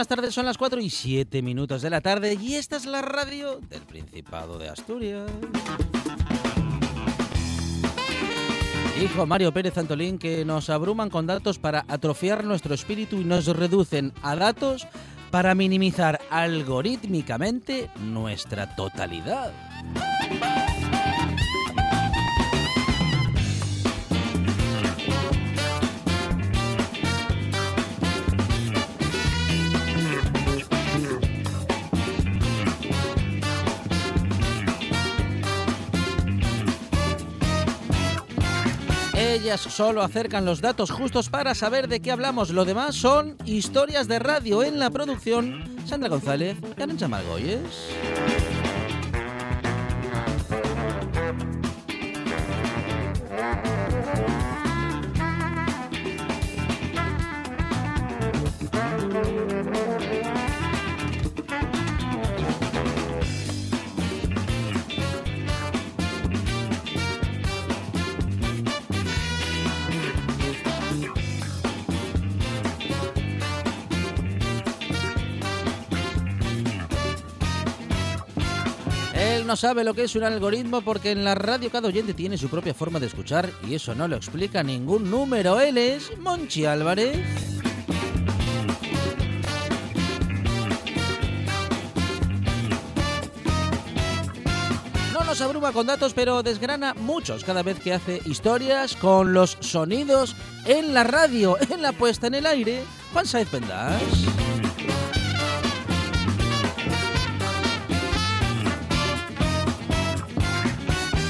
Buenas tardes, son las 4 y 7 minutos de la tarde y esta es la radio del Principado de Asturias. Dijo Mario Pérez Antolín que nos abruman con datos para atrofiar nuestro espíritu y nos reducen a datos para minimizar algorítmicamente nuestra totalidad. Ellas solo acercan los datos justos para saber de qué hablamos. Lo demás son historias de radio en la producción. Sandra González y Arancha Margolles. No sabe lo que es un algoritmo porque en la radio cada oyente tiene su propia forma de escuchar y eso no lo explica ningún número. Él es Monchi Álvarez. No nos abruma con datos, pero desgrana muchos cada vez que hace historias con los sonidos en la radio, en la puesta en el aire. Juan Saez Pendas.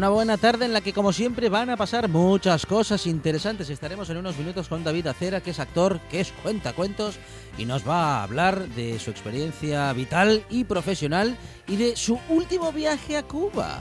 Una buena tarde en la que como siempre van a pasar muchas cosas interesantes. Estaremos en unos minutos con David Acera, que es actor, que es cuentacuentos y nos va a hablar de su experiencia vital y profesional y de su último viaje a Cuba.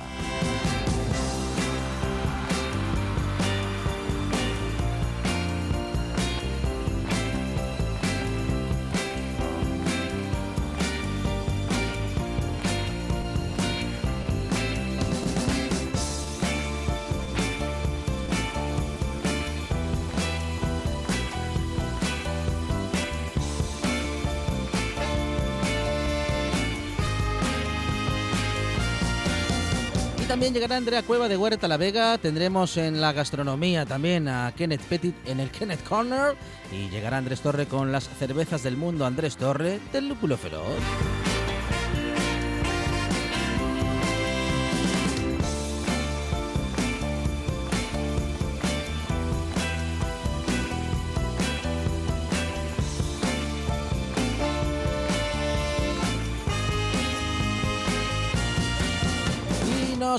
Llegará Andrea Cueva de Huerta La Vega. Tendremos en la gastronomía también a Kenneth Petit en el Kenneth Corner. Y llegará Andrés Torre con las cervezas del mundo. Andrés Torre del Lúpulo Feroz.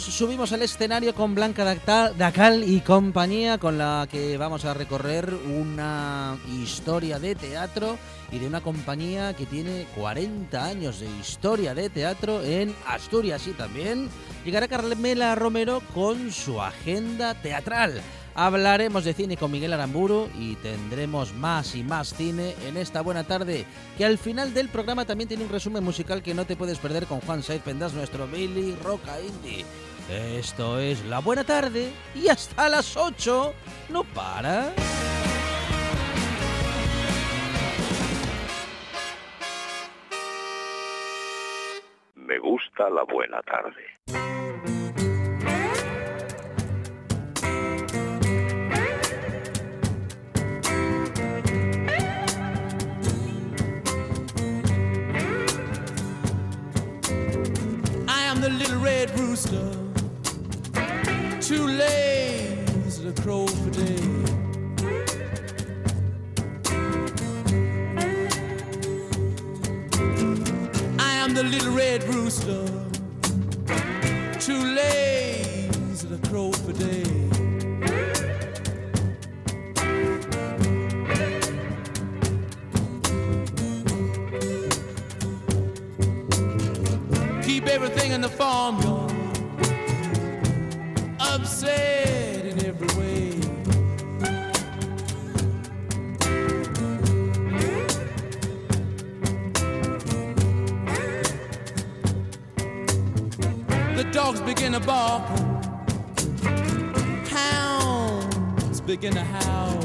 Nos subimos al escenario con Blanca Dacal y compañía, con la que vamos a recorrer una historia de teatro y de una compañía que tiene 40 años de historia de teatro en Asturias y también llegará Carmela Romero con su agenda teatral. Hablaremos de cine con Miguel Aramburu y tendremos más y más cine en esta buena tarde, que al final del programa también tiene un resumen musical que no te puedes perder con Juan Saiz Pendas, nuestro Billy Roca Indie. Esto es La Buena Tarde y hasta las 8 no para. Me gusta la buena tarde. I am the little red rooster, Too lanes to a crow for day. the little red rooster. Too lays to crow per day. Keep everything in the farmyard upset in every way. The dogs begin to bark, hounds begin to howl.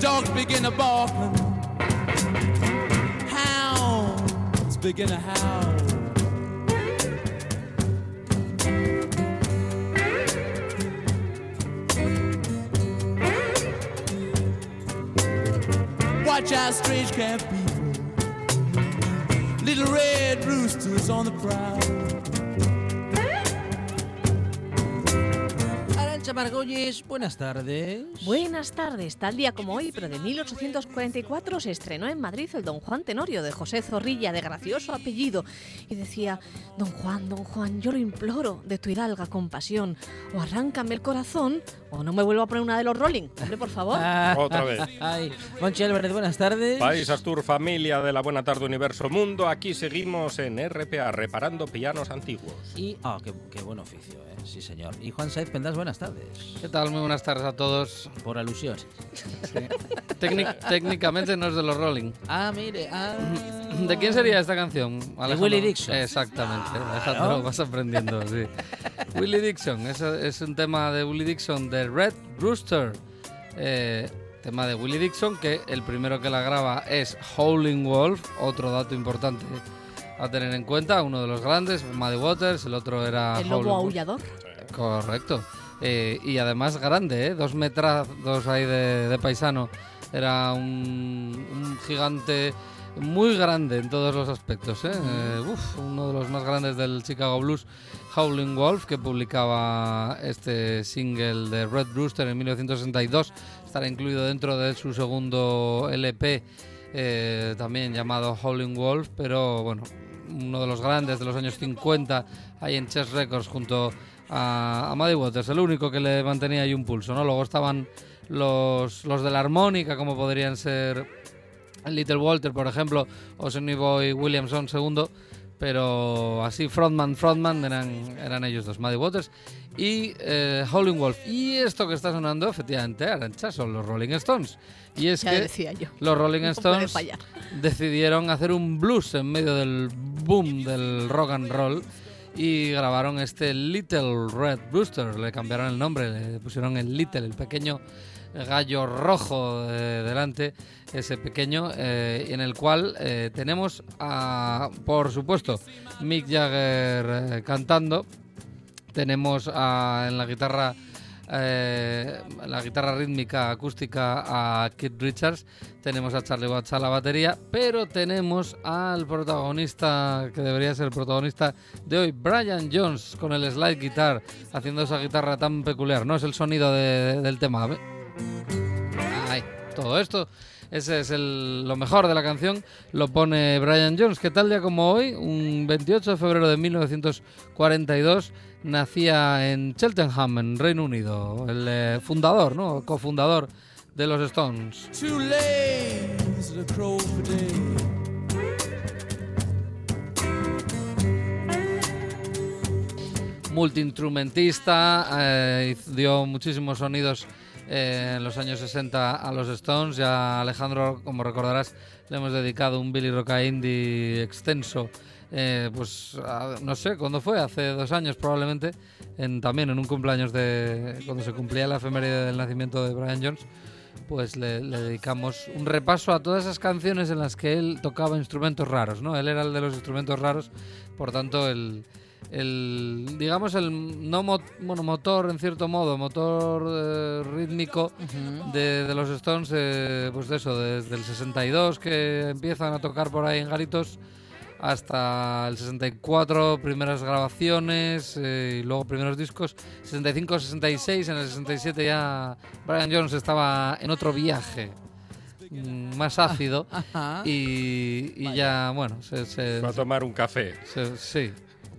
Dogs begin to bark, begin to howl. Watch out, strange camp people. Little red roosters on the prowl. Arancha Margolles, buenas tardes. Buenas tardes. Tal día como hoy, pero de 1844, se estrenó en Madrid el Don Juan Tenorio de José Zorrilla, de gracioso apellido. Y decía, Don Juan, Don Juan, yo lo imploro, de tu hidalga compasión. O arráncame el corazón, o no me vuelvo a poner una de los Rolling. Hombre, por favor. Otra vez. Ay, Monchi Álvarez, buenas tardes. País Astur, familia de la Buena Tarde Universo Mundo. Aquí seguimos en RPA, reparando pianos antiguos. Y, ah, qué, qué buen oficio, ¿eh? Sí, señor. Y Juan Saiz Pendas, buenas tardes. ¿Qué tal? Muy buenas tardes a todos. Por alusión. Técnic- técnicamente no es de los Rolling. Ah, mire, ah. ¿De quién sería esta canción? Alejandro? Willie Dixon. Exactamente, Alejandro, vas aprendiendo, sí. Willie Dixon, es, es un tema de Willie Dixon de Red Rooster. Eh, tema de Willie Dixon, que el primero que la graba es Howling Wolf, otro dato importante a tener en cuenta, uno de los grandes, Muddy Waters, el otro era El lobo aullador. Correcto. Eh, y además grande, ¿eh? dos metros ahí de, de paisano. Era un, un gigante muy grande en todos los aspectos. ¿eh? Eh, uno de los más grandes del Chicago Blues, Howling Wolf, que publicaba este single de Red Rooster en 1962. Estará incluido dentro de su segundo LP, eh, también llamado Howling Wolf, pero bueno, uno de los grandes de los años 50, ahí en Chess Records junto a, a Muddy Waters, el único que le mantenía ahí un pulso, ¿no? Luego estaban los, los de la armónica, como podrían ser Little Walter, por ejemplo, o Sonny Boy Williamson II, pero así frontman, frontman eran, eran ellos dos, Muddy Waters y eh, Howling Wolf. Y esto que está sonando, efectivamente, Arancha, son los Rolling Stones. Y es Ya que decía yo. los Rolling Stones decidieron hacer un blues en medio del boom del rock and roll y grabaron este Little Red Rooster. Le cambiaron el nombre, le pusieron el Little, el pequeño gallo rojo de delante, ese pequeño, eh, en el cual eh, tenemos, a, por supuesto, Mick Jagger eh, cantando. Tenemos a- en la guitarra eh, la guitarra rítmica acústica a Kid Richards, tenemos a Charlie Watts a la batería, pero tenemos al protagonista que debería ser el protagonista de hoy, Brian Jones, con el slide guitar, haciendo esa guitarra tan peculiar. No es el sonido de- del tema. Ay, todo esto. Ese es el- lo mejor de la canción, lo pone Brian Jones, que tal día como hoy, un 28 de febrero de 1942, nacía en Cheltenham, en Reino Unido, el eh, fundador, ¿no? cofundador de los Stones. Multiinstrumentista, eh, dio muchísimos sonidos eh, en los años 60 a los Stones. Ya Alejandro, como recordarás, le hemos dedicado un Billy Roca Indie extenso. eh, pues a- no sé cuándo fue, hace dos años probablemente, en, también en un cumpleaños de cuando se cumplía la efeméride del nacimiento de Brian Jones, pues le, le dedicamos un repaso a todas esas canciones en las que él tocaba instrumentos raros, ¿no? Él era el de los instrumentos raros, por tanto el, el digamos el no mo- bueno, motor en cierto modo, motor eh, rítmico de, de los Stones, eh, pues de eso, desde el 62 que empiezan a tocar por ahí en garitos hasta el 64 primeras grabaciones eh, y luego primeros discos. 65 66 en el 67 ya Brian Jones estaba en otro viaje mm, más ácido Ajá. y, y ya bueno se, se- Va a tomar un café, se- sí,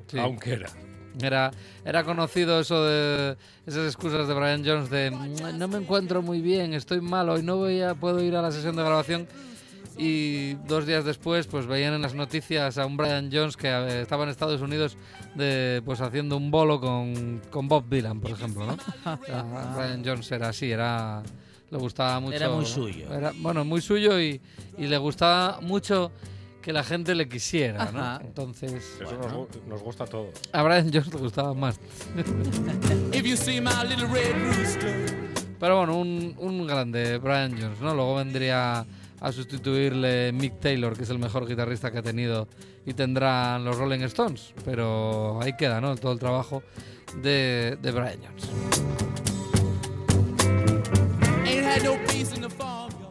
sí. aunque era. Era, era conocido eso de esas excusas de Brian Jones de "Mm, no me encuentro muy bien, estoy malo y no voy a, puedo ir a la sesión de grabación. Y dos días después, pues veían en las noticias a un Brian Jones que eh, estaba en Estados Unidos de, pues haciendo un bolo con, con Bob Dylan, por ejemplo, ¿no? Brian Jones era así, era le gustaba mucho. Era muy suyo. era- bueno, muy suyo y, y le gustaba mucho que la gente le quisiera, ¿no? Ajá. Entonces, Eso nos, gu- nos gusta a todos. a Brian Jones le gustaba más. If you see my little red rooster, Pero bueno, un, un grande, Brian Jones, ¿no? Luego vendría a sustituirle Mick Taylor, que es el mejor guitarrista que ha tenido y tendrán los Rolling Stones. Pero ahí queda, ¿no? Todo el trabajo de, de Brian Jones.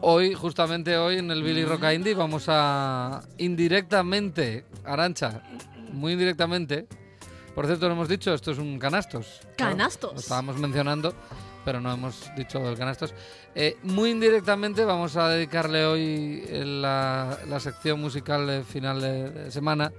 Hoy, justamente hoy, en el Billy Rock Indie, vamos a indirectamente, Arancha, muy indirectamente. Por cierto, lo hemos dicho, esto es un canastos. ¿no? Canastos. Lo estábamos mencionando, pero no hemos dicho del canastos. Eh, muy indirectamente vamos a dedicarle hoy eh, la, la sección musical de final de, de semana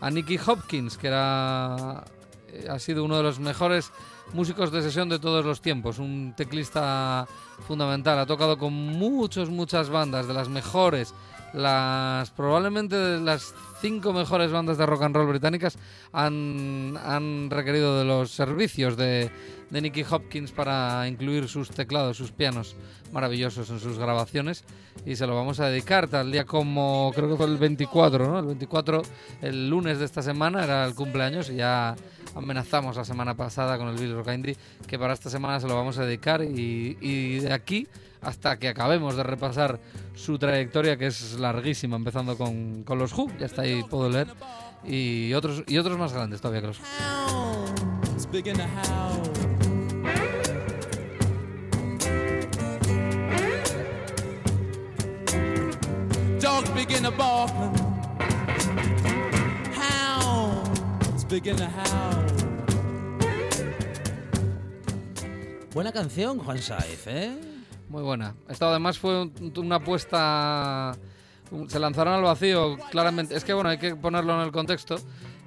a Nicky Hopkins, que era eh, ha sido uno de los mejores músicos de sesión de todos los tiempos, un teclista fundamental, ha tocado con muchos, muchas bandas, de las mejores, las probablemente de las cinco mejores bandas de rock and roll británicas han, han requerido de los servicios de, de Nicky Hopkins para incluir sus teclados, sus pianos maravillosos en sus grabaciones y se lo vamos a dedicar tal día como creo que fue el 24, ¿no? El 24, el lunes de esta semana era el cumpleaños y ya amenazamos la semana pasada con el Billy Rock Indie que para esta semana se lo vamos a dedicar y, y de aquí hasta que acabemos de repasar su trayectoria que es larguísima empezando con, con los Who, ya está ahí puedo leer y otros y otros más grandes todavía que los Who. Dogs begin to bark. Hounds begin to howl. Buena canción, Juan Saez, ¿eh? Muy buena. Esto además fue un- una apuesta. Se lanzaron al vacío, claramente. Es que bueno, hay que ponerlo en el contexto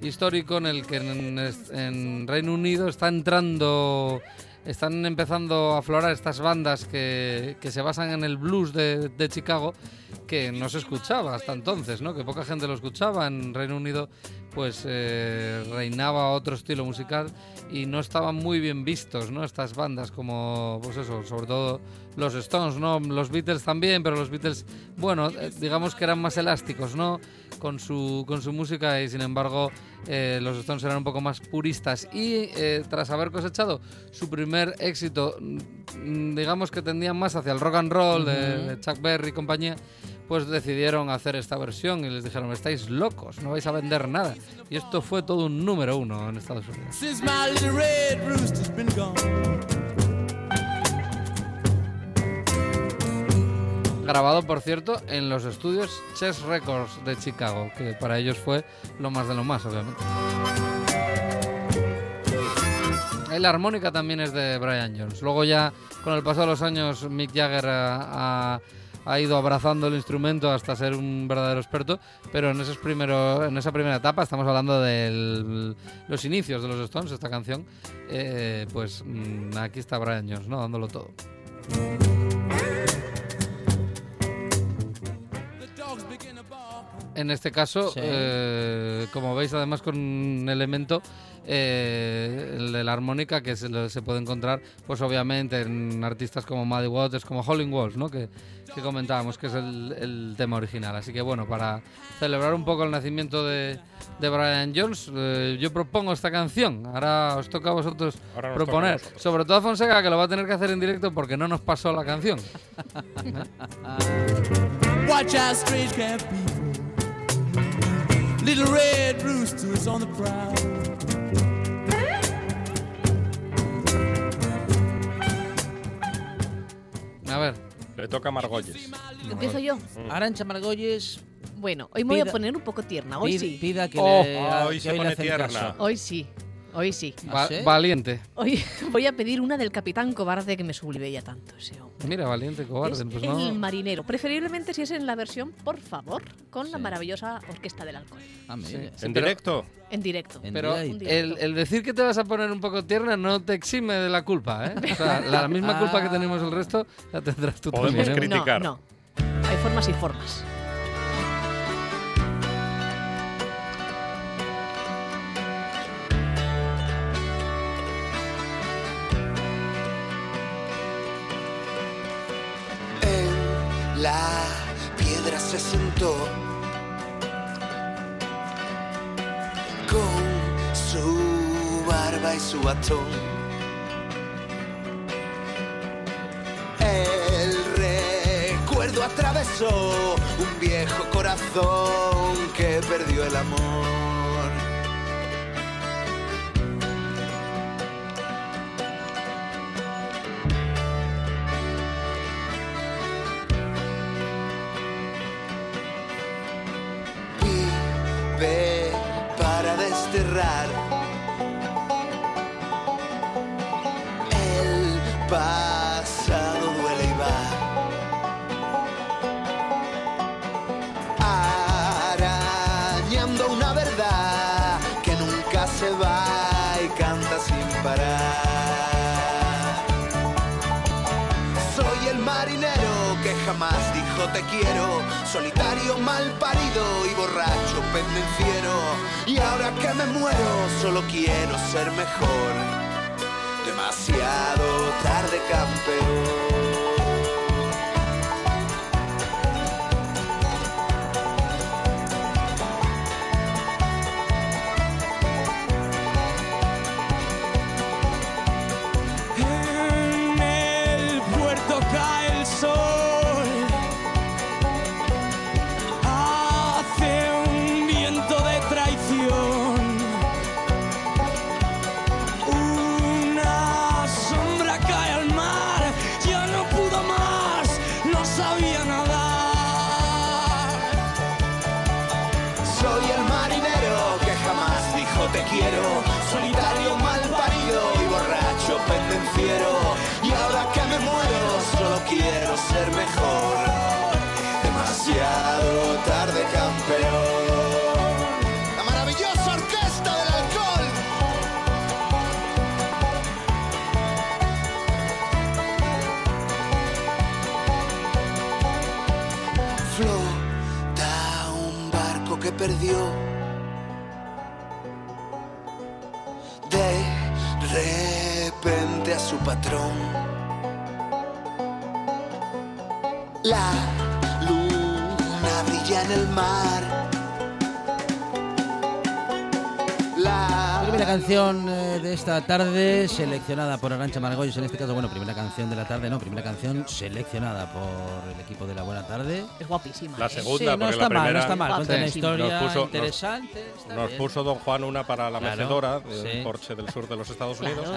histórico en el que en Reino Unido está entrando. Están empezando a aflorar estas bandas que, que se basan en el blues de, de Chicago, que no se escuchaba hasta entonces, ¿no? Que poca gente lo escuchaba. En Reino Unido, pues eh, reinaba otro estilo musical y no estaban muy bien vistos, ¿no? Estas bandas como, pues eso, sobre todo los Stones, ¿no? Los Beatles también, pero los Beatles, bueno, eh, digamos que eran más elásticos, ¿no? Con su, con su música y sin embargo eh, los Stones eran un poco más puristas. Y eh, tras haber cosechado su primer éxito, mm, digamos que tendían más hacia el rock and roll de, de Chuck Berry y compañía, pues decidieron hacer esta versión y les dijeron, estáis locos, no vais a vender nada. Y esto fue todo un número uno en Estados Unidos. Grabado, por cierto, en los estudios Chess Records de Chicago, que para ellos fue lo más de lo más, obviamente. La armónica también es de Brian Jones. Luego ya, con el paso de los años, Mick Jagger ha, ha- ha ido abrazando el instrumento hasta ser un verdadero experto, pero en, esos primeros, en esa primera etapa, estamos hablando de los inicios de los Stones, esta canción, eh, pues mm, aquí está Brian Jones, ¿no? Dándolo todo. En este caso, Sí. eh, como veis, además con un elemento, eh, el de la armónica, que se, puede encontrar, pues obviamente en artistas como Muddy Waters, como Howlin' Wolf, ¿no? Que, que comentábamos, que es el, el tema original. Así que bueno, para celebrar un poco el nacimiento de, de Brian Jones, eh, yo propongo esta canción. Ahora os toca a vosotros a proponer. Sobre todo a Fonseca, que lo va a tener que hacer en directo porque no nos pasó la canción. Watch Little red roosters on the prowl. A ver, Le toca a Margolles. Empiezo yo. Arancha Margolles Bueno, hoy me voy a Pida- poner un poco tierna. Hoy pid- sí. pida que Oh, le, hoy que se le pone hacen tierna. caso. Hoy sí. Hoy sí. va- ¿Ah, sí? valiente. Hoy voy a pedir una del capitán cobarde que me sublive ya tanto ese hombre. Mira, valiente, cobarde. Es Pues el no. marinero. Preferiblemente si es en la versión, por favor, con la maravillosa Orquesta del Alcohol. Ah, mira. ¿En directo? En directo. En Pero el, el decir que te vas a poner un poco tierna no te exime de la culpa, ¿eh? O sea, la misma culpa que tenemos el resto la tendrás tú Podemos también. ¿eh? criticar. No, no. Hay formas y formas. Se sentó con su barba y su bastón. El recuerdo atravesó un viejo corazón que perdió el amor. Jamás dijo te quiero, solitario, mal parido y borracho, pendenciero. Y ahora que me muero, solo quiero ser mejor. Demasiado tarde, campeón. Te quiero, solitario, mal parido y borracho, pendenciero. Y ahora que me muero, solo quiero ser mejor. Demasiado tarde, campeón. La maravillosa orquesta del alcohol. Flota un barco que perdió. A su patrón. La luna brilla en el mar. Canción eh, de esta tarde, seleccionada por Arancha Margolles, en este caso, bueno, primera canción de la tarde, no, primera canción seleccionada por el equipo de la Buena Tarde. Es guapísima. La ¿eh? segunda, sí, no porque está la mal, no primera está mal, cuenta Sí. una historia Nos puso- nos- interesante. está Nos bien. puso Don Juan una para la Claro, mecedora, sí. el Porsche del sur de los Estados Unidos.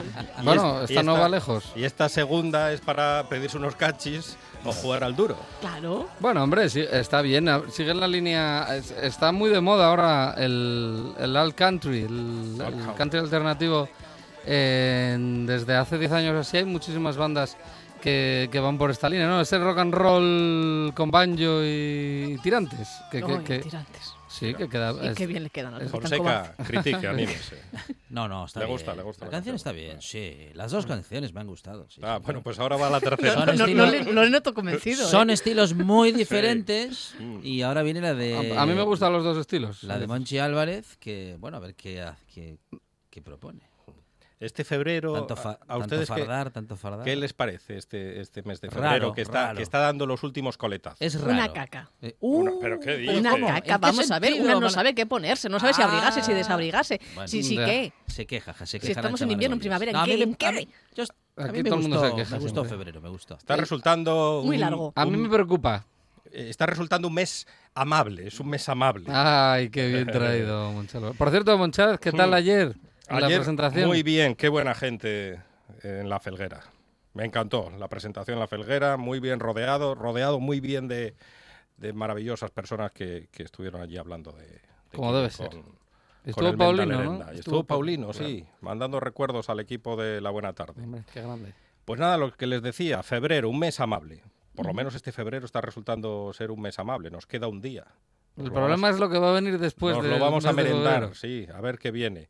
Y Bueno, es- y esta no va lejos. Y esta segunda es para pedirse unos cachis o jugar al duro. Claro. Bueno, hombre, sí, está bien. Sigue en la línea. es- Está muy de moda ahora el, el alt country, el, country. alternativo. en- desde hace 10 años así hay muchísimas bandas que, que van por esta línea, ¿no? Ese rock and roll con banjo y, tirantes. Que, que- que- tirantes. Sí, que queda. Y es- qué bien le quedan cobarde. Fonseca, critique, anímese. No, no, está Le bien. gusta, le gusta La la canción está canción. bien, sí. Las dos canciones me han gustado. sí, Ah, sí, bueno, sí. pues ahora va la tercera. Son No, no, estilo- no le, no le noto convencido. Son ¿eh? estilos muy diferentes Mm. y ahora viene la de... A, a mí me gustan los dos estilos. La de Monchi Álvarez, que, bueno, a ver qué, ha- qué, qué propone. Este febrero, Tanto, fa- a, a tanto ustedes qué, fardar, tanto fardar. qué les parece este, este mes de Raro, febrero que, está, raro. que está dando los últimos coletazos? Es raro. Una caca. Eh, Una- uh, ¿pero qué ¿pero dices? Una caca, qué vamos a ver, una no sabe qué ponerse, no sabe si abrigarse, si Ah. desabrigarse, Bueno, si sí ya. qué. Se queja, ja, se Si queja estamos Arancha en invierno, en primavera, ¿en No, qué? mí me- ¿En qué? a mí- Aquí todo el mundo gustó, se queja me gustó febrero, me gustó. Está resultando Muy largo. A mí me preocupa. eh, está resultando un mes amable, es un mes amable. Ay, qué bien traído, Monchalo. Por cierto, Monchal, ¿qué tal Mm. Ayer la presentación? Muy bien, qué buena gente en la Felguera. Me encantó la presentación en la Felguera, muy bien rodeado, rodeado muy bien de, de maravillosas personas que, que estuvieron allí hablando de... de Como debe ser. con- Estuvo Paulino, ¿no? Estuvo, Pa- Paulino, claro. sí, mandando recuerdos al equipo de la Buena Tarde. Hombre, qué grande. Pues nada, lo que les decía, febrero, un mes amable. Por lo menos este febrero está resultando ser un mes amable, nos queda un día. Nos El problema vamos- es lo que va a venir después nos del lo vamos a de merendar, sí, a ver qué viene.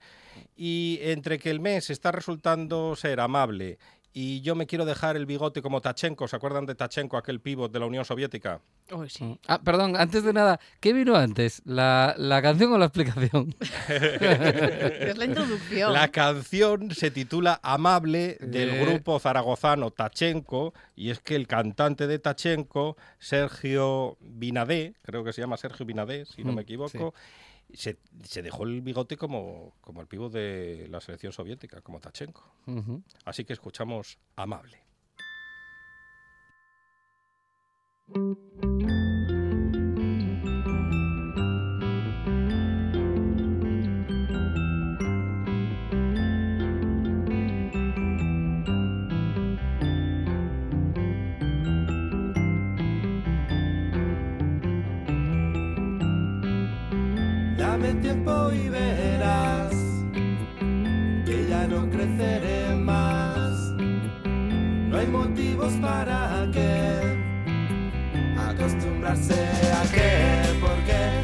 Y entre que el mes está resultando ser amable y yo me quiero dejar el bigote como Tachenko, ¿se acuerdan de Tachenko, aquel pívot de la Unión Soviética? Uy, sí. Ah, perdón, antes de nada, ¿qué vino antes? ¿La, la canción o la explicación? Es la introducción. La canción se titula Amable del Eh. grupo zaragozano Tachenko y es que el cantante de Tachenko, Sergio Binadé, creo que se llama Sergio Binadé, si no Mm, me equivoco, se, se dejó el bigote como, como el pívot de la selección soviética, como Tachenko. Así que escuchamos Amable. Tiempo y verás que ya no creceré más. No hay motivos para que acostumbrarse a que, porque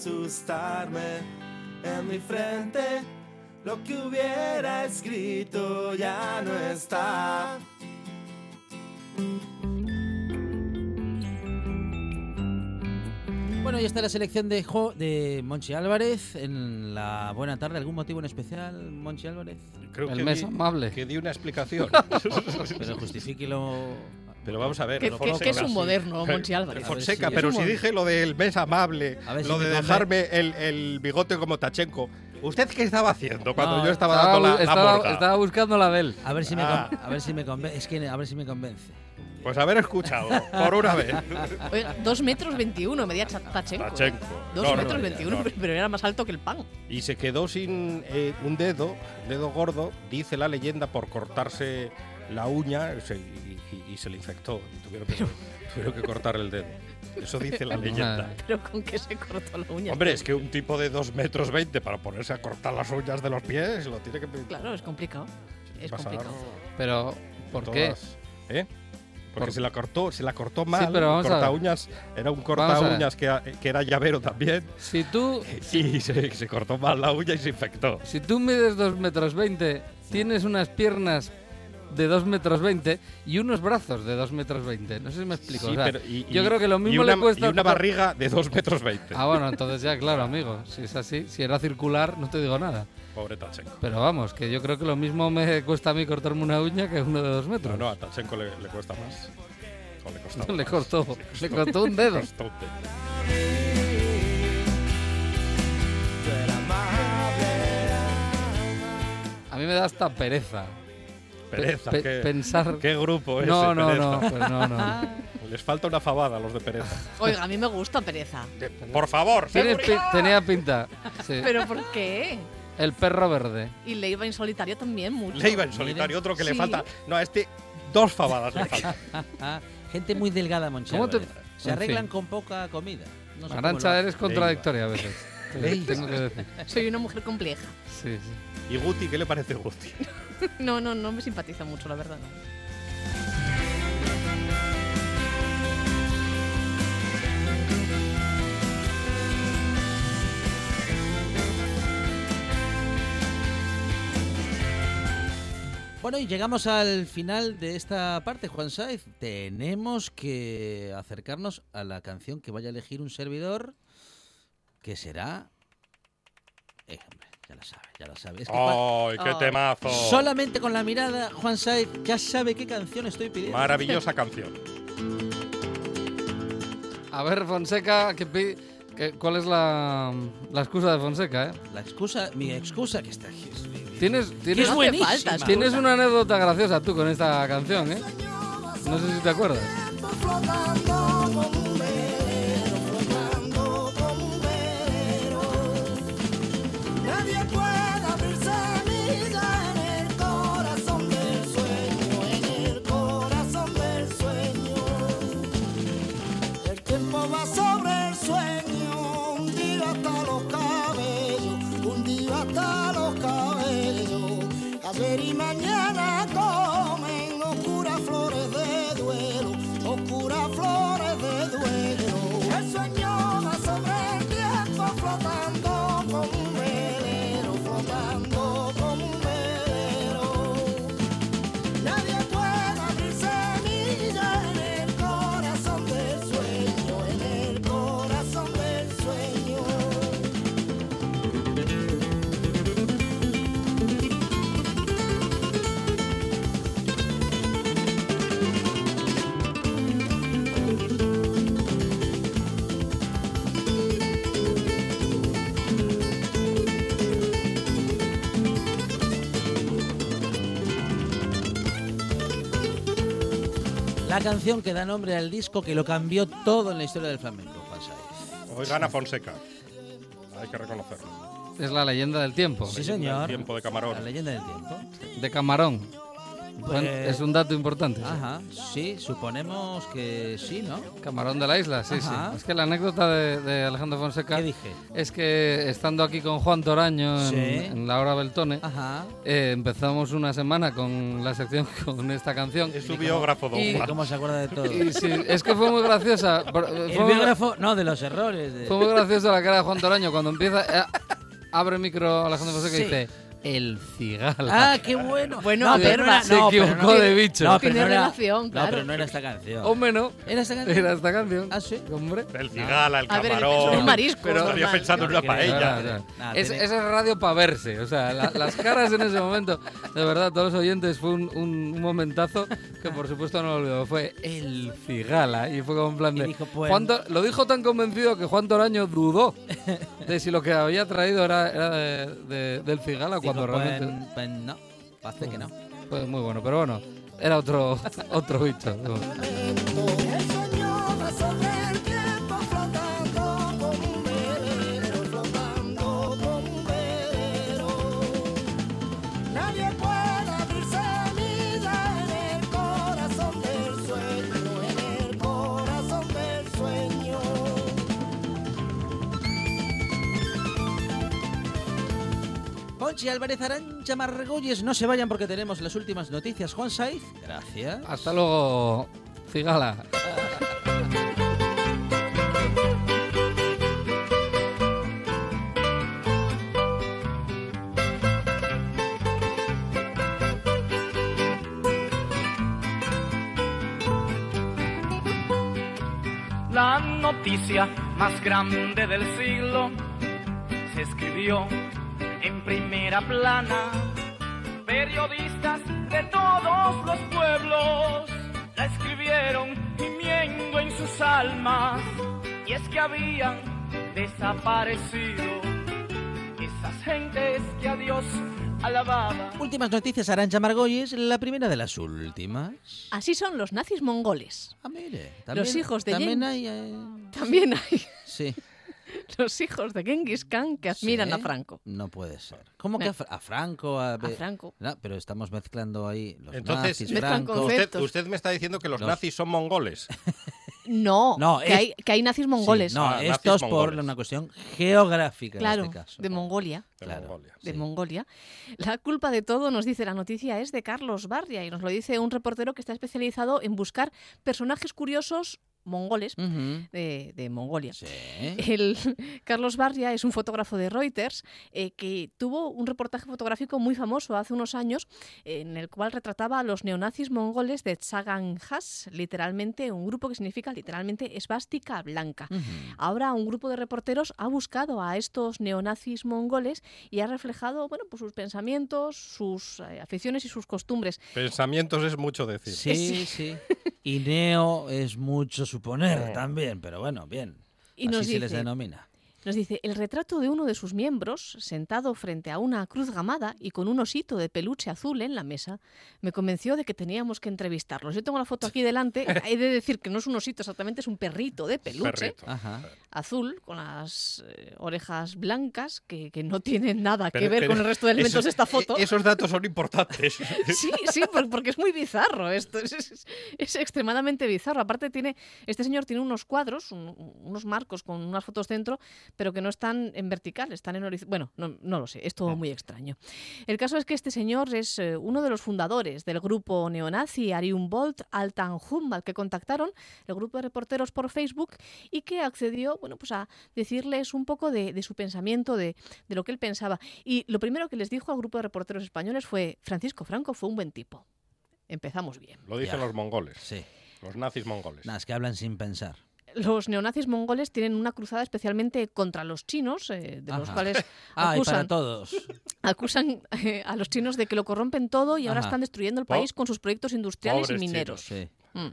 asustarme en mi frente. Lo que hubiera escrito ya no está. Bueno, y está la selección de, Jo- de Monchi Álvarez en la buena tarde. ¿Algún motivo en especial, Monchi Álvarez? Creo El que mes di- amable. Que di una explicación. Pero justifíquelo. Pero vamos a ver. Que, el que- es un moderno, Monchi Álvarez. Fonseca, si- pero si dije lo del mes amable, si lo de dejarme el, el bigote como Tachenko, ¿usted qué estaba haciendo cuando No, yo estaba, Estaba, dando la, estaba- morga? estaba buscando la Bel. A ver si me, Ah. a ver si me convence. Es que a ver si me convence. Pues haber escuchado, por una vez. Oye, dos metros veintiuno, medía Cha- Tachenko. Tachenko. Dos No, metros no, veintiuno, no. pero era más alto que el pan. Y se quedó sin eh, un dedo, dedo gordo, dice la leyenda, por cortarse la uña se- y, se le infectó. Y tuvieron, que, tuvieron que cortar el dedo. Eso dice la leyenda. Pero con que se cortó la uña. Hombre, es que un tipo de 2 metros 20 para ponerse a cortar las uñas de los pies lo tiene que Claro, es complicado. Es complicado. Pero, ¿por qué? ¿Eh? Porque Por- se la cortó, se la cortó mal. pero vamos a ver. corta uñas, era un corta uñas que, que era llavero también. Si tú, Y se, se cortó mal la uña y se infectó. si tú mides 2 metros 20, tienes unas piernas de 2 metros 20 y unos brazos de 2 metros 20. No sé si me explico. Sí, o sea, pero y- yo y- creo que lo y mismo una, le cuesta... Y una barriga de 2 metros 20. Ah, bueno, entonces ya, claro, amigo. Si es así, si era circular, no te digo nada. Pobre Tachenko. Pero vamos, que yo creo que lo mismo me cuesta a mí cortarme una uña que uno de dos No, metros. no, a Tachenko le, le cuesta más. O le costó, Sí, le un dedo. Le costó un dedo. Eres amable. A mí me da hasta pereza. Pe- Pereza, pe- qué, pensar. qué grupo ese, no, no, Pereza. no, pues no, no. Les falta una fabada a los de Pereza. Oiga, a mí me gusta pereza. Por favor, pi- tenía pinta. Sí. ¿Pero por qué? El perro verde. Y Leiva en solitario también mucho. Leiva en solitario, otro que le falta. No, a este dos favadas le faltan. Gente muy delgada, Monchi ¿Cómo te- Álvarez. Se en arreglan fin. con poca comida. No Arancha, eres contradictoria a veces. Te- Leiva. Tengo que decir. Soy una mujer compleja. Sí, sí. ¿Y Guti qué le parece Guti? No, no, no me simpatiza mucho, la verdad. No. Bueno, y llegamos al final de esta parte, Juan Saiz. Tenemos que acercarnos a la canción que vaya a elegir un servidor, que será... Eh, hombre, ya lo sabe, ya lo sabe. Es que ¡Ay, qué temazo! solamente con la mirada, Juan Saiz ya sabe qué canción estoy pidiendo. Maravillosa canción. A ver, Fonseca, ¿qué pi- qué- ¿cuál es la, la excusa de Fonseca? Eh? La excusa, mi excusa que está aquí. es- Tienes, que tienes, buenísima. es tienes una anécdota graciosa tú con esta canción, ¿eh? No sé si te acuerdas. Flotando como La canción que da nombre al disco que lo cambió todo en la historia del flamenco, Juan Saiz. Hoy gana Fonseca. Hay que reconocerlo. Es la leyenda del tiempo. Sí, El señor. tiempo de camarón. La leyenda del tiempo. De camarón. Bueno, Pues- es un dato importante. sí. Ajá, sí, suponemos que sí, ¿no? Camarón de la isla, sí, Ajá. sí. Es que la anécdota de, de Alejandro Fonseca ¿Qué dije? es que estando aquí con Juan Toraño en, Sí. en la hora Beltone, Ajá. eh, empezamos una semana con la sección con esta canción. Es su biógrafo, don Y- Juan. ¿Cómo se acuerda de todo? Y sí, es que fue muy graciosa. por- El Fue biógrafo, no, de los errores. de- fue muy graciosa la cara de Juan Toraño cuando empieza. eh, abre micro Alejandro Fonseca Sí. y dice: El cigala. Ah, qué bueno. Bueno, no, a pero ver, no era- se no, pero equivocó no- de bicho. No, pero no era, relación, No, claro. pero no era esta canción. Hombre, no. ¿Era esta canción? Era esta canción. Ah, sí. Hombre. El cigala, el A ver, camarón. un marisco. Pero estaría normal. pensando en una No paella. Es, es radio para verse. O sea, la- las caras en ese momento, de verdad, todos los oyentes, fue un, un- un momentazo que por supuesto no lo olvido. Fue el cigala. Y fue como en plan de. dijo, pues- Juan lo dijo tan convencido que Juan Toraño dudó de si lo que había traído era, era de- de- del cigala Dijo, cuando pues, realmente. pues no, parece que no. Fue muy bueno. Pero bueno, era otro, otro bicho. Ponchi Álvarez Arancha Margolles, no se vayan porque tenemos las últimas noticias. Juan Saiz, gracias. Hasta luego, Cigala. La noticia más grande del siglo se escribió en primera plana. Periodistas de todos los pueblos la escribieron gimiendo en sus almas. Y es que habían desaparecido esas gentes que a Dios alababan. Últimas noticias, Arancha Margolles, la primera de las últimas. Así son los nazis mongoles. Ah, mire. Los hijos de También Yen- hay... eh, También hay Sí. los hijos de Genghis Khan que admiran Sí. a Franco. No puede ser. ¿Cómo que a, Fra- a Franco? A, Franco. No, pero estamos mezclando ahí los Entonces, nazis, Franco... Usted, usted me está diciendo que los Los- nazis son mongoles. No, No, que, es- hay, que hay nazis mongoles. Sí, no, Ah, esto es por mongoles. una cuestión geográfica claro, en este caso. de Mongolia. De Claro. Mongolia. de Sí. Mongolia. La culpa de todo, nos dice la noticia, es de Carlos Barria y nos lo dice un reportero que está especializado en buscar personajes curiosos mongoles de, de Mongolia. Sí. El Carlos Barria es un fotógrafo de Reuters eh, que tuvo un reportaje fotográfico muy famoso hace unos años eh, en el cual retrataba a los neonazis mongoles de Tsaganjas, literalmente un grupo que significa literalmente esvástica blanca. Ahora un grupo de reporteros ha buscado a estos neonazis mongoles y ha reflejado bueno, pues sus pensamientos, sus eh, aficiones y sus costumbres. Pensamientos es mucho decir. Sí, sí. Y neo es mucho suponer también, pero bueno, bien. Y Así se les denomina. Nos dice, el retrato de uno de sus miembros, sentado frente a una cruz gamada y con un osito de peluche azul en la mesa, me convenció de que teníamos que entrevistarlos. Yo tengo la foto aquí delante, he de decir que no es un osito exactamente, es un perrito de peluche. Ajá. azul, con las eh, orejas blancas, que, que no tienen nada que ver con el resto de elementos esos- de esta foto. e- Esos datos son importantes. Sí, sí, por- porque es muy bizarro esto, es, es- es extremadamente bizarro. Aparte tiene, este señor tiene unos cuadros, un- unos marcos con unas fotos dentro, pero que no están en vertical, están en horizontal. Bueno, no, no lo sé, es todo muy extraño. El caso es que este señor es eh, uno de los fundadores del grupo neonazi Arium Bolt Altanhum, al que contactaron el grupo de reporteros por Facebook y que accedió, bueno, pues a decirles un poco de, de su pensamiento, de, de lo que él pensaba. Y lo primero que les dijo al grupo de reporteros españoles fue, Francisco Franco fue un buen tipo. Empezamos bien. Lo dicen Ya. los mongoles. Sí. Los nazis mongoles. Es que hablan sin pensar. Los neonazis mongoles tienen una cruzada especialmente contra los chinos, eh, de los Ajá. cuales Ah, acusan, todos. acusan eh, a los chinos de que lo corrompen todo y ahora están destruyendo el país con sus proyectos industriales y mineros. Sí. Mm.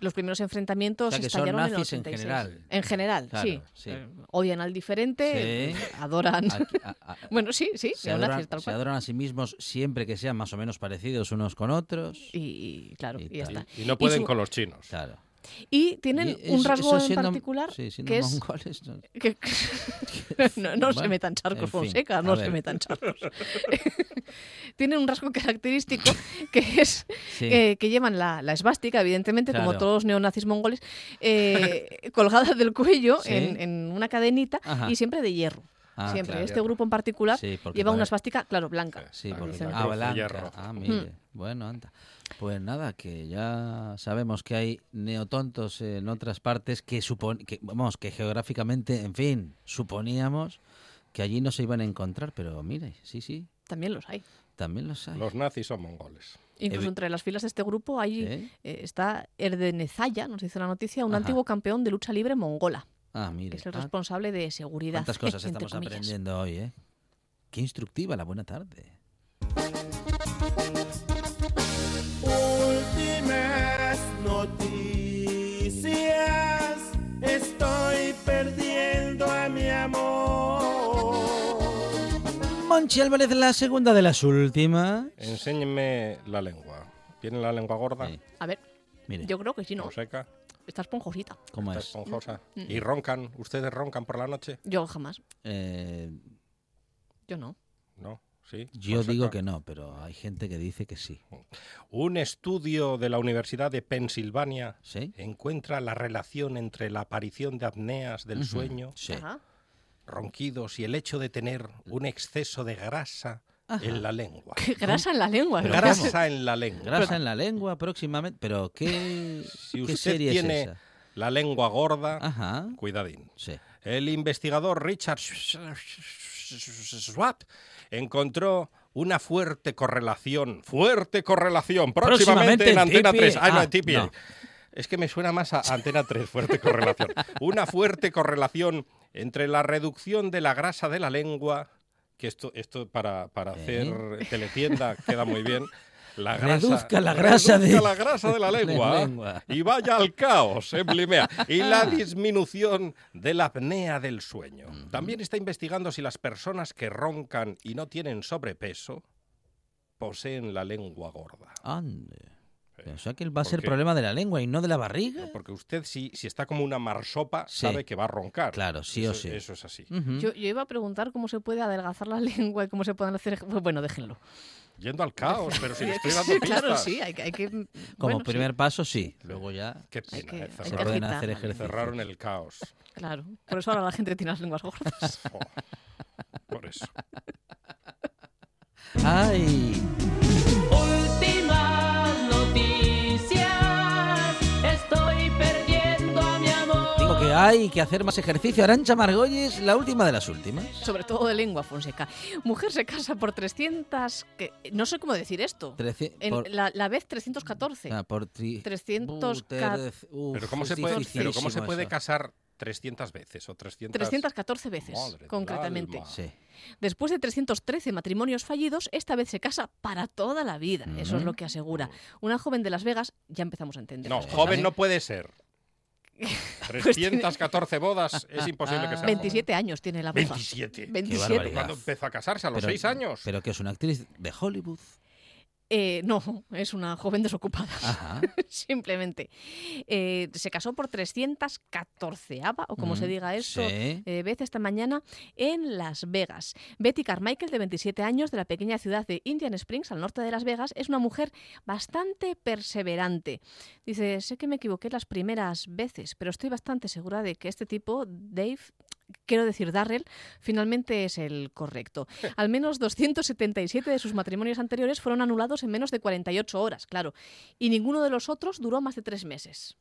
Los primeros enfrentamientos O sea, que son estallaron en el nazis en 86. general. En general, Claro, sí. sí. Eh, odian al diferente, Sí. adoran. Aquí- a- a- bueno, sí, sí, se, adoran, tal se cual. adoran a sí mismos siempre que sean más o menos parecidos unos con otros. Y, y claro, Y y ya está. Y no pueden su- con los chinos. Claro. Y tienen Y un rasgo en siendo- particular sí, que es mongoles, no- que- no, no se metan charcos, en fin, Fonseca, no se ver. metan charcos. Tienen un rasgo característico que es Sí. eh, que llevan la, la esvástica, evidentemente, como todos los neonazis mongoles, eh, colgada del cuello Sí. en, en una cadenita Ajá. y siempre de hierro. Ah, siempre. claro. Este grupo en particular Sí, lleva una esvástica, claro, blanca. Sí, Ah, porque dicen ah, de blanca. Ah, Hmm. mire. Bueno, anda. Pues nada, que ya sabemos que hay neotontos en otras partes que supon que vamos, que geográficamente, en fin, suponíamos que allí no se iban a encontrar, pero mire, sí, sí, También los hay. también los hay. Los nazis son mongoles. Incluso entre las filas de este grupo hay, ¿Sí? eh, está Erdenezaya, nos dice la noticia, un Ajá. antiguo campeón de lucha libre mongola, Ah, mire. que es el Ah, responsable de seguridad. cuántas cosas estamos comillas. aprendiendo hoy, ¿eh? Qué instructiva la buena tarde. Últimas noticias. Estoy perdiendo a mi amor. Monchi Álvarez, la segunda de las últimas. Enséñenme la lengua. ¿Tiene la lengua gorda? Sí, A ver, mire, yo creo que sí, ¿no? ¿O seca? Está esponjosita. ¿cómo ¿Está es? esponjosa? Mm. ¿Y roncan? ¿Ustedes roncan por la noche? Yo jamás. Eh, Yo no. ¿No? ¿Sí? yo digo que no, pero hay gente que dice que sí. Un estudio de la Universidad de Pensilvania ¿Sí? encuentra la relación entre la aparición de apneas del sueño, Sí. Ronquidos y el hecho de tener un exceso de grasa en la lengua. Qué grasa en la lengua. Pero. Grasa en la lengua. Grasa en la lengua próximamente. Pero ¿qué, Si qué usted serie tiene es esa? la lengua gorda, Ajá. cuidadín. Sí. El investigador Richard Schwab encontró una fuerte correlación, fuerte correlación, próximamente, Próximamente en en Antena TPI. 3. Ah, no, Ah, en TPI. no. Es que me suena más a Antena 3, fuerte correlación. Una fuerte correlación entre la reducción de la grasa de la lengua, que esto, esto para, para hacer teletienda queda muy bien. La grasa, Reduzca la grasa de- la grasa de la lengua, lengua. y vaya al caos, en Blimea. Y la disminución de la apnea del sueño. También está investigando si las personas que roncan y no tienen sobrepeso poseen la lengua gorda. Ande. O sea que va a ¿Por ser problema de la lengua y no de la barriga. Porque usted, si, si está como una marsopa, Sí. sabe que va a roncar. Claro, sí o Eso- sí. Eso es así. Yo, yo iba a preguntar cómo se puede adelgazar la lengua y cómo se pueden hacer. Bueno, déjenlo. Yendo al caos, pero si le estoy dando Sí, pistas. claro, sí, hay que. hay que- Como bueno, sí, primer paso, sí. Luego ya Qué Hay pena, que- eh, hay que se cerraron, pueden agitar. hacer ejercicios. cerraron el caos. claro. Por eso ahora la gente tiene las lenguas gordas. Oh, por eso. ¡Ay! Que hay que hacer más ejercicio. Arancha Margolles, la última de las últimas. Sobre todo de lengua, Fonseca. Mujer se casa por 300. Que, no sé cómo decir esto. Trece- En por- la, la vez 314. ah, por tri- 300 Uh, terce- uf, Pero ¿cómo, se puede, pero ¿cómo se dificilísimo puede eso. casar 300 veces o 300... 314 veces, Madre concretamente. Sí. Después de 313 matrimonios fallidos, esta vez se casa para toda la vida. Eso es lo que asegura. Una joven de Las Vegas, ya empezamos a entender. No, joven no puede ser. 314 bodas es imposible que sea. 27 años tiene la moza. 27. 27. barbaridad. ¿Cuándo empezó a casarse? ¿A los Pero- 6 años? Pero que es una actriz de Hollywood. Eh, no, es una joven desocupada. Ajá. Simplemente. Eh, se casó por 314 o como se Mm, diga esto, sí. eh, vez esta mañana en Las Vegas. Betty Carmichael, de 27 años, de la pequeña ciudad de Indian Springs, al norte de Las Vegas, es una mujer bastante perseverante. Dice, sé que me equivoqué las primeras veces, pero estoy bastante segura de que este tipo, Dave, quiero decir Darrell, finalmente es el correcto. Al menos 277 de sus matrimonios anteriores fueron anulados en menos de 48 horas, claro. Y ninguno de los otros duró más de tres meses.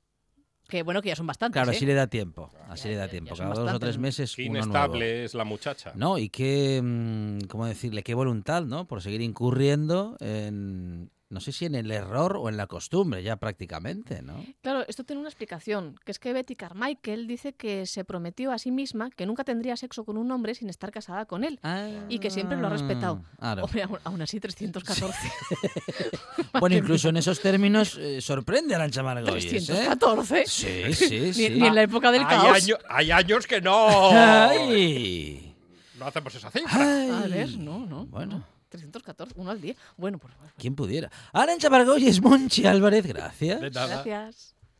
Que bueno, que ya son bastantes. Claro, ¿eh? así le da tiempo. Así Ya, le da tiempo. Cada dos o tres meses Qué uno nuevo. inestable es la muchacha. No, y qué, mm, ¿cómo decirle? Qué voluntad, ¿no? Por seguir incurriendo en, no sé si en el error o en la costumbre, ya prácticamente, ¿no? Claro, esto tiene una explicación, que es que Betty Carmichael dice que se prometió a sí misma que nunca tendría sexo con un hombre sin estar casada con él. Y que siempre lo ha respetado. Ah, Claro. Hombre, aún, así 314. Bueno, incluso en esos términos eh, sorprende a Lancha Margolles, ¿eh? 314. Sí, sí, Ni, sí. ni en la época del hay, caos. año- hay años que no. ¡Ay! No hacemos esa cifra. ¡Ay! A ver, no, no. Bueno. no. 314, uno al día. Bueno, pues bueno. ¿Quién pudiera? Arancha Margolles, Monchi Álvarez, gracias. De nada. Gracias.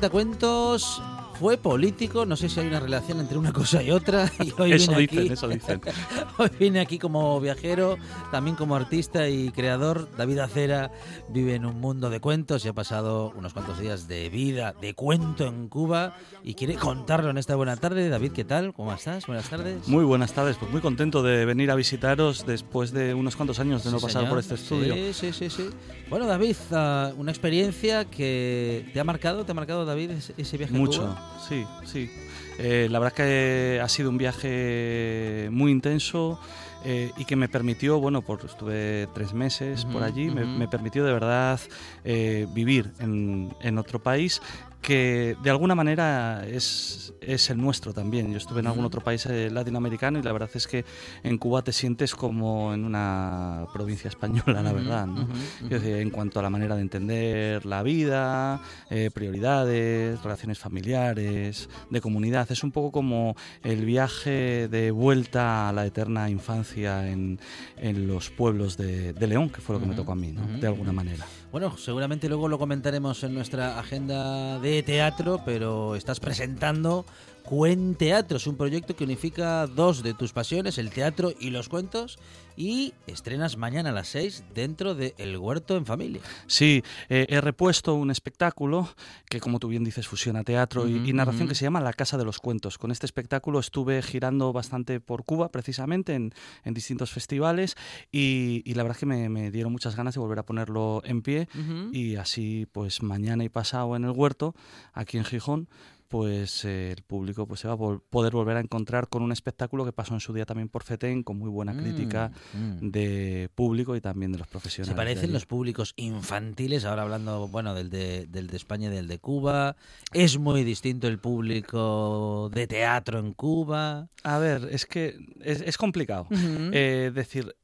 Cuentacuentos, fue político, no sé si hay una relación entre una cosa y otra. Y hoy Eso viene dicen, aquí, eso dicen. hoy viene aquí como viajero, también como artista y creador. David Acera vive en un mundo de cuentos y ha pasado unos cuantos días de vida, de cuento en Cuba y quiere contarlo en esta buena tarde. David, ¿qué tal? ¿Cómo estás? Buenas tardes. Muy buenas tardes, pues muy contento de venir a visitaros después de unos cuantos años de no pasar señor. por este estudio. Sí, sí, sí, sí. Bueno, David, ah, una experiencia que te ha marcado, ¿te ha marcado, David, ese, viaje a Mucho, Cuba? Sí, sí. Eh, la verdad que ha sido un viaje muy intenso eh, y que me permitió, bueno, por, estuve tres meses por allí, me, permitió de verdad eh, vivir en, en otro país que de alguna manera es, es el nuestro también. Yo estuve en algún otro país eh, latinoamericano y la verdad es que en Cuba te sientes como en una provincia española, la verdad. ¿no? ujú, Quiero decir, en cuanto a la manera de entender la vida, eh, prioridades, relaciones familiares, de comunidad. Es un poco como el viaje de vuelta a la eterna infancia en, en los pueblos de, de León, que fue lo que me Ujú, tocó a mí, ¿no? de alguna manera. Bueno, seguramente luego lo comentaremos en nuestra agenda de teatro, pero estás presentando Cuenteatro. Es un proyecto que unifica dos de tus pasiones, el teatro y los cuentos, y estrenas mañana a las 6 dentro de El Huerto en Familia. Sí, eh, he repuesto un espectáculo que, como tú bien dices, fusiona teatro y- narración que se llama La Casa de los Cuentos. Con este espectáculo estuve girando bastante por Cuba, precisamente, en, en distintos festivales, y, y la verdad es que me, me dieron muchas ganas de volver a ponerlo en pie. Y así, pues mañana y pasado en el huerto, aquí en Gijón, pues eh, el público pues se va a vol- poder volver a encontrar con un espectáculo que pasó en su día también por FETEN, con muy buena crítica Mm, mm. de público y también de los profesionales. Se parecen los públicos infantiles, ahora hablando bueno del de, del de España y del de Cuba. Es muy distinto el público de teatro en Cuba. A ver, es que es, es complicado. Eh, decir,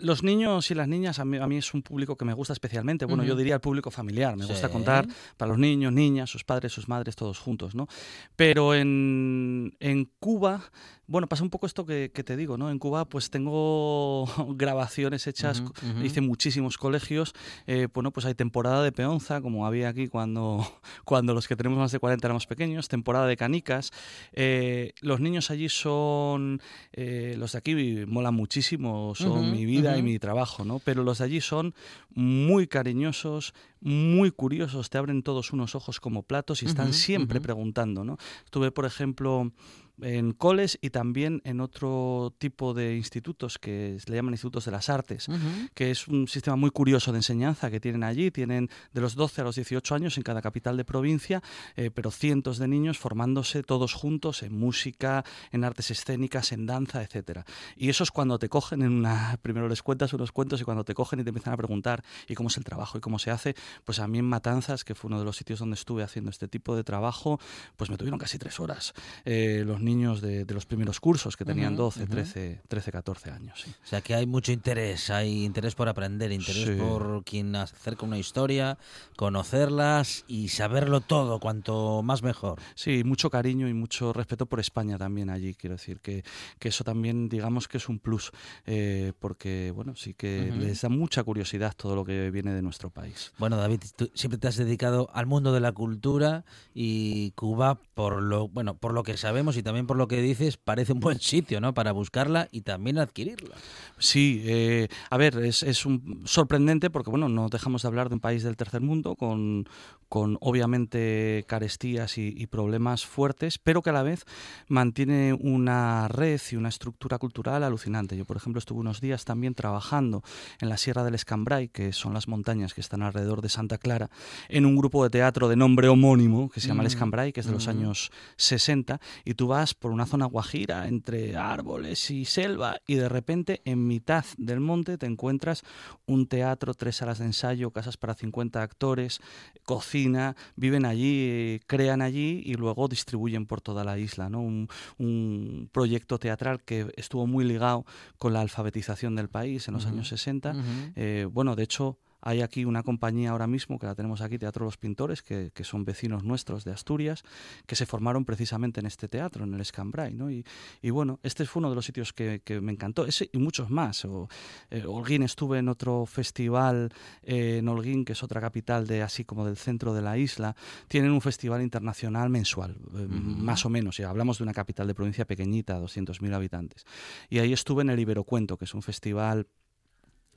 los niños y las niñas a mí, a mí es un público que me gusta especialmente. Bueno, yo Ujú. diría el público familiar. Me gusta Sí. contar para los niños, niñas, sus padres, sus madres, todos juntos, ¿no? Pero en, en Cuba, bueno, pasa un poco esto que, que te digo, ¿no? En Cuba, pues tengo grabaciones hechas, Ujú, ujú. hice muchísimos colegios. eh, bueno, pues hay temporada de peonza, como había aquí cuando, cuando los que tenemos más de 40 éramos pequeños, temporada de canicas. Eh, los niños allí son, eh, los de aquí molan muchísimo, son mi vida y ujú. mi trabajo, ¿no? Pero los de allí son muy cariñosos, muy curiosos, te abren todos unos ojos como platos y están siempre preguntando, ¿no? Estuve, por ejemplo, en coles y también en otro tipo de institutos que se le llaman institutos de las artes, que es un sistema muy curioso de enseñanza que tienen allí. Tienen de los 12 a los 18 años en cada capital de provincia, eh, pero cientos de niños formándose todos juntos en música, en artes escénicas, en danza, etcétera. Y eso es cuando te cogen en una. Primero les cuentas unos cuentos y cuando te cogen y te empiezan a preguntar y cómo es el trabajo y cómo se hace, pues a mí en Matanzas, que fue uno de los sitios donde estuve haciendo este tipo de trabajo, pues me tuvieron casi tres horas. Eh, los niños de, de los primeros cursos que tenían Ujú, 12, ujú. 13, 13, 14 años. sí. O sea que hay mucho interés, hay interés por aprender, interés Sí. por quien acerca una historia, conocerlas y saberlo todo, cuanto más mejor. Sí, mucho cariño y mucho respeto por España también allí. Quiero decir que, que eso también, digamos que es un plus, eh, porque, bueno, sí que les da mucha curiosidad todo lo que viene de nuestro país. Bueno, David, tú siempre te has dedicado al mundo de la cultura y Cuba, por lo bueno, por lo que sabemos y también por lo que dices, parece un buen sitio, ¿no? Para buscarla y también adquirirla. Sí, eh, a ver, es, es un, sorprendente porque, bueno, no dejamos de hablar de un país del tercer mundo con, con obviamente carestías y, y problemas fuertes, pero que a la vez mantiene una red y una estructura cultural alucinante. Yo, por ejemplo, estuve unos días también trabajando en la Sierra del Escambray, que son las montañas que están alrededor de Santa Clara, en un grupo de teatro de nombre homónimo que se llama El Mm, Escambray, que es de los mm. años 60, y tú vas por una zona guajira entre árboles y selva, y de repente en mitad del monte te encuentras un teatro, tres salas de ensayo, casas para 50 actores, cocina, viven allí, crean allí y luego distribuyen por toda la isla. ¿no? Un, un proyecto teatral que estuvo muy ligado con la alfabetización del país en los años 60. ujú. Eh, bueno, de hecho, Hay aquí una compañía ahora mismo, que la tenemos aquí, Teatro Los Pintores, que, que son vecinos nuestros de Asturias, que se formaron precisamente en este teatro, en el Escambray. ¿no? Y, y bueno, este fue uno de los sitios que, que me encantó, ese y muchos más. O, eh, Holguín estuve en otro festival eh, en Holguín, que es otra capital de así como del centro de la isla. Tienen un festival internacional mensual, eh, más o menos. Y hablamos de una capital de provincia pequeñita, 200.000 habitantes. Y ahí estuve en el Iberocuento, que es un festival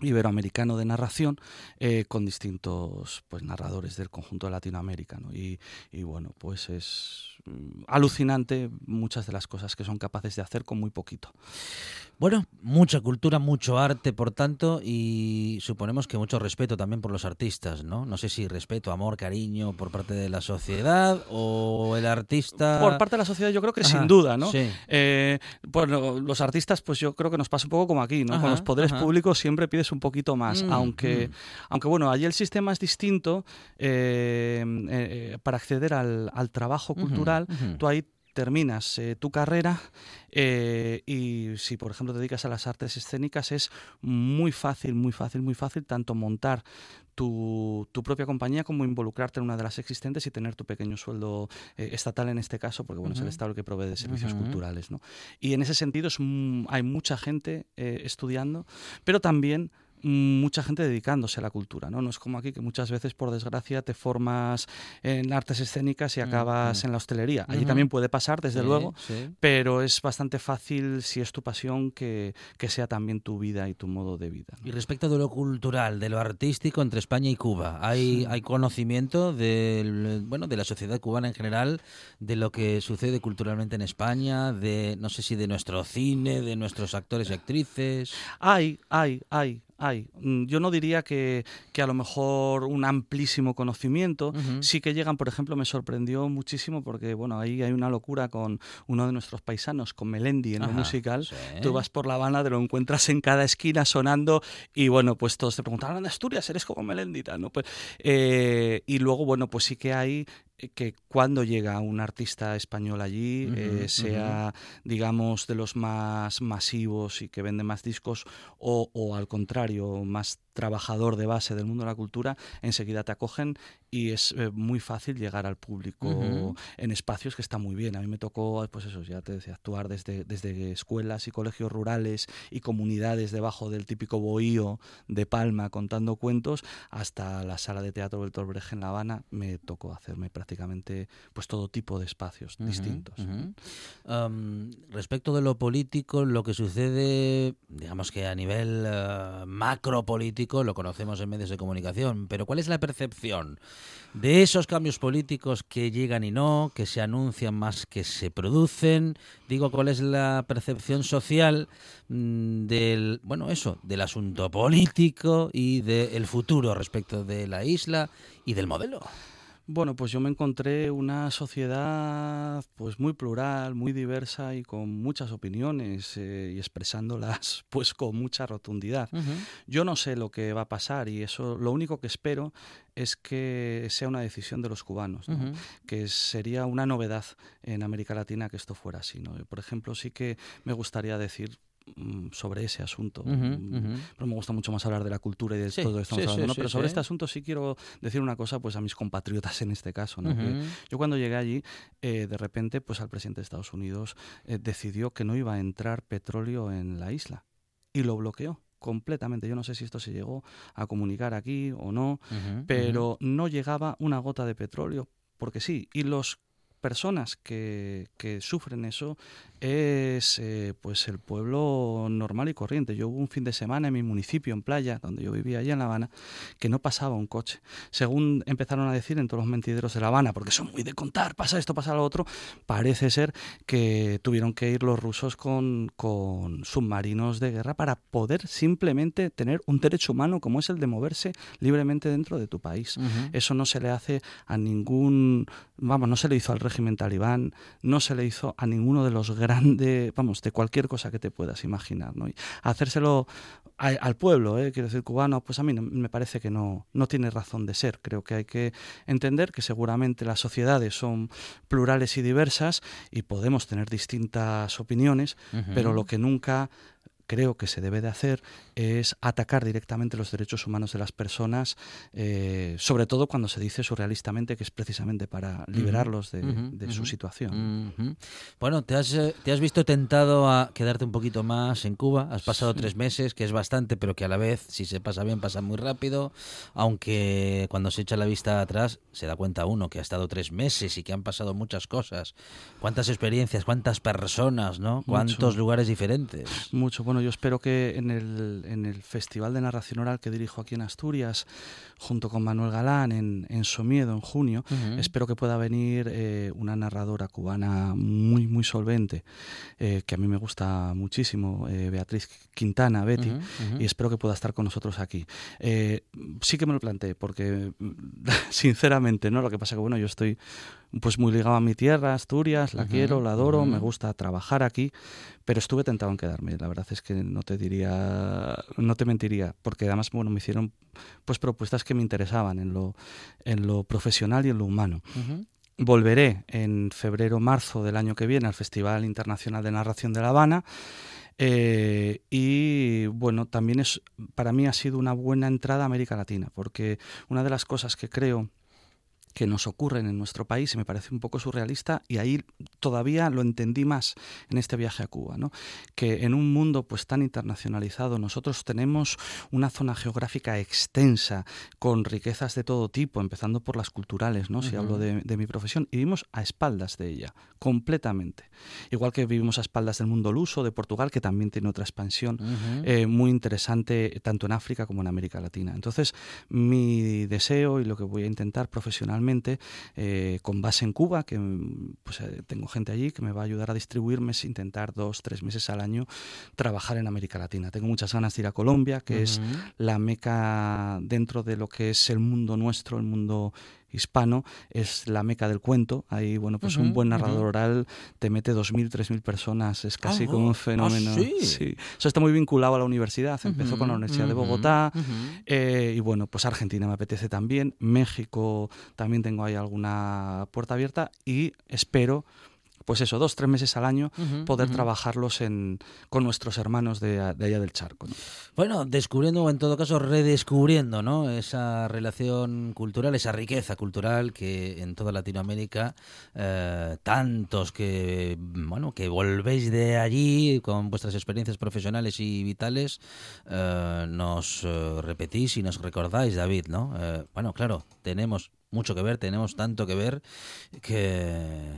iberoamericano de narración eh, con distintos pues narradores del conjunto de Latinoamérica ¿no? y, y, bueno pues es alucinante muchas de las cosas que son capaces de hacer con muy poquito bueno mucha cultura mucho arte por tanto y suponemos que mucho respeto también por los artistas no no sé si respeto amor cariño por parte de la sociedad o el artista por parte de la sociedad yo creo que Ajá, sin duda no sí. eh, bueno, los artistas pues yo creo que nos pasa un poco como aquí no Ajá, con los poderes ajá. públicos siempre pides un poquito más, Mm, aunque, mm. aunque bueno, allí el sistema es distinto eh, eh, para acceder al, al trabajo Ujú, cultural, tú ahí terminas eh, tu carrera eh, y si por ejemplo te dedicas a las artes escénicas es muy fácil, muy fácil, muy fácil tanto montar tu, tu propia compañía como involucrarte en una de las existentes y tener tu pequeño sueldo eh, estatal en este caso, porque bueno, es el. Estado el que provee de servicios culturales. ¿no? Y en ese sentido es, hay mucha gente estudiando, pero también mucha gente dedicándose a la cultura, ¿no? No es como aquí que muchas veces, por desgracia, te formas en artes escénicas y acabas mm. en la hostelería. Allí también puede pasar, desde Sí, luego, sí. pero es bastante fácil, si es tu pasión, que, que sea también tu vida y tu modo de vida. ¿no? Y respecto de lo cultural, de lo artístico entre España y Cuba, ¿hay, hay conocimiento del, bueno, de la sociedad cubana en general, de lo que sucede culturalmente en España, de no sé si de nuestro cine, de nuestros actores y actrices? Hay, hay, hay, hay. Mm, Yo no diría que, que a lo mejor un amplísimo conocimiento. Sí que llegan, por ejemplo, me sorprendió muchísimo porque, bueno, ahí hay una locura con uno de nuestros paisanos, con Melendi en Ajá, lo musical. sí. Tú vas por La Habana, te lo encuentras en cada esquina sonando y, bueno, pues todos te preguntan, ¿de Asturias? ¿Eres como Melendi? ¿no? Pues, eh, y luego, bueno, pues sí que hay que cuando llega un artista español allí, eh, sea, digamos, de los más masivos y que vende más discos, o, o al contrario, más trabajador de base del mundo de la cultura, enseguida te acogen y es eh, muy fácil llegar al público Ujú. en espacios que está muy bien. A mí me tocó, pues eso, ya te decía, actuar desde, desde escuelas y colegios rurales y comunidades debajo del típico bohío de Palma contando cuentos hasta la sala de teatro Bertolt Brecht en La Habana. Me tocó hacerme prácticamente pues todo tipo de espacios Ujú, distintos. ujú. Am, respecto de lo político, lo que sucede, digamos que a nivel eh, macro político, lo conocemos en medios de comunicación, pero ¿cuál es la percepción de esos cambios políticos que llegan y no, que se anuncian más que se producen? Digo, ¿cuál es la percepción social mm, del, bueno, eso, del asunto político y del futuro respecto de la isla y del modelo? Bueno, pues yo me encontré una sociedad pues muy plural, muy diversa y con muchas opiniones eh, y expresándolas pues con mucha rotundidad. Yo no sé lo que va a pasar y eso lo único que espero es que sea una decisión de los cubanos, ¿no? Que sería una novedad en América Latina que esto fuera así. ¿no? Por ejemplo, sí que me gustaría decir sobre ese asunto. Mm. Pero me gusta mucho más hablar de la cultura y de Sí, todo lo que estamos sí, hablando. sí, ¿no? sí, Pero sobre este asunto sí quiero decir una cosa pues a mis compatriotas en este caso. yo cuando llegué allí, eh, de repente, pues al presidente de Estados Unidos eh, decidió que no iba a entrar petróleo en la isla y lo bloqueó completamente. Yo no sé si esto se llegó a comunicar aquí o no, pero no llegaba una gota de petróleo, porque sí, y los personas que, que sufren eso es eh, pues el pueblo normal y corriente. Yo hubo un fin de semana en mi municipio, en Playa, donde yo vivía allá en La Habana, que no pasaba un coche. Según empezaron a decir en todos los mentideros de La Habana, porque son muy de contar, pasa esto, pasa lo otro, parece ser que tuvieron que ir los rusos con, con submarinos de guerra para poder simplemente tener un derecho humano como es el de moverse libremente dentro de tu país. Eso no se le hace a ningún, vamos, no se le hizo al régimen talibán, no se le hizo a ninguno de los grandes, vamos, de cualquier cosa que te puedas imaginar, ¿no? Y hacérselo a- al pueblo, ¿eh? quiero decir, cubano, pues a mí no- me parece que no, no tiene razón de ser. Creo que hay que entender que seguramente las sociedades son plurales y diversas y podemos tener distintas opiniones, pero lo que nunca creo que se debe de hacer es atacar directamente los derechos humanos de las personas, eh, sobre todo cuando se dice surrealistamente que es precisamente para liberarlos de, su situación. Bueno, ¿te has, eh, ¿te has visto tentado a quedarte un poquito más en Cuba? Has pasado tres meses, que es bastante, pero que a la vez, si se pasa bien, pasa muy rápido. Aunque cuando se echa la vista atrás, se da cuenta uno que ha estado tres meses y que han pasado muchas cosas. ¿Cuántas experiencias, cuántas personas, ¿no? ¿Cuántos lugares diferentes? Mucho. Bueno, yo espero que en el, en el Festival de Narración Oral que dirijo aquí en Asturias, junto con Manuel Galán, en, en Somiedo, en junio, espero que pueda venir eh, una narradora cubana muy, muy solvente, eh, que a mí me gusta muchísimo, eh, Beatriz Quintana, Betty, y espero que pueda estar con nosotros aquí. Sí que me lo planteé, porque sinceramente, ¿no? Lo que pasa que, bueno, yo estoy pues muy ligado a mi tierra, Asturias, la quiero, la adoro, me gusta trabajar aquí, pero estuve tentado en quedarme. La verdad es que no te diría, no te mentiría, porque además, bueno, me hicieron pues propuestas que me interesaban en lo, en lo profesional y en lo humano. Volveré en febrero marzo del año que viene al Festival Internacional de Narración de La Habana. eh, y bueno, también es para mí ha sido una buena entrada a América Latina, porque una de las cosas que creo que nos ocurren en nuestro país y me parece un poco surrealista y ahí todavía lo entendí más en este viaje a Cuba, ¿no? que en un mundo pues tan internacionalizado nosotros tenemos una zona geográfica extensa con riquezas de todo tipo, empezando por las culturales, ¿no? si Ujú. hablo de, de mi profesión, y vivimos a espaldas de ella, completamente. Igual que vivimos a espaldas del mundo luso, de Portugal, que también tiene otra expansión Ujú. eh, muy interesante tanto en África como en América Latina. Entonces, mi deseo y lo que voy a intentar profesionalmente, eh, con base en Cuba, que pues, eh, tengo gente allí que me va a ayudar a distribuirme, es intentar dos, tres meses al año trabajar en América Latina. Tengo muchas ganas de ir a Colombia, que es la meca dentro de lo que es el mundo nuestro, el mundo hispano, es la meca del cuento. Ahí, bueno, pues un buen narrador oral te mete 2.000, 3.000 personas, es casi Ah, como un ah, fenómeno. ¿sí? Eso está muy vinculado a la universidad. Empezó con la Universidad de Bogotá. eh, y bueno, pues Argentina me apetece también. México también tengo ahí alguna puerta abierta. Y espero, pues eso, dos, tres meses al año, poder trabajarlos en, con nuestros hermanos de, allá del charco. ¿no? Bueno, descubriendo o en todo caso redescubriendo ¿no? esa relación cultural, esa riqueza cultural que en toda Latinoamérica eh, tantos que bueno que volvéis de allí con vuestras experiencias profesionales y vitales eh, nos eh, repetís y nos recordáis, David, ¿no? Eh, bueno, claro, tenemos mucho que ver, tenemos tanto que ver que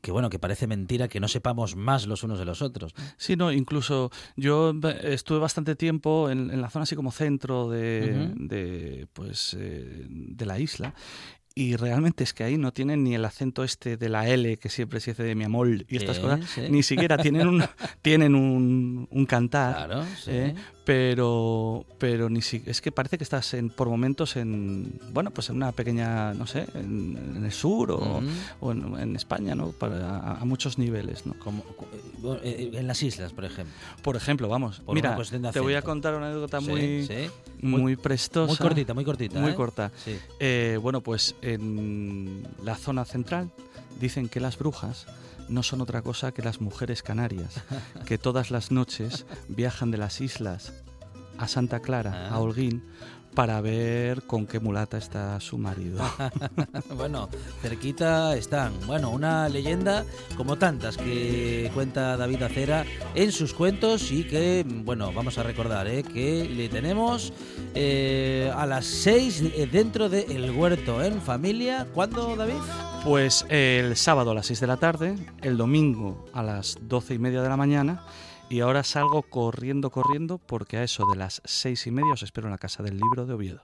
que bueno, que parece mentira que no sepamos más los unos de los otros. Sí, no, incluso yo estuve bastante tiempo en, en la zona así como centro de, de, pues, eh, de la isla. Y realmente es que ahí no tienen ni el acento este de la L que siempre se dice de mi amor y estas Sí, cosas, sí. ni siquiera tienen un, tienen un, un cantar. Claro, sí. ¿eh? Pero pero ni si, es que parece que estás en, por momentos en bueno pues en una pequeña no sé en, en el sur o, en, en España no Para, a, a muchos niveles no Como, eh, eh, en las islas, por ejemplo. por ejemplo vamos Por mira te voy a contar una anécdota Sí, muy sí. muy, prestosa Muy cortita, muy cortita. muy ¿eh? corta Sí. Eh, bueno pues en la zona central dicen que las brujas no son otra cosa que las mujeres canarias, que todas las noches viajan de las islas a Santa Clara, Ah. a Holguín, para ver con qué mulata está su marido. bueno, cerquita están. Bueno, una leyenda como tantas que cuenta David Acera en sus cuentos y que, bueno, vamos a recordar ¿eh? que le tenemos eh, a las 6 dentro de El Huerto en familia. ¿Cuándo, David? Pues el sábado a las 6 de la tarde, el domingo a las 12 y media de la mañana. Y ahora salgo corriendo, corriendo, porque a eso de las seis y media os espero en la Casa del Libro de Oviedo.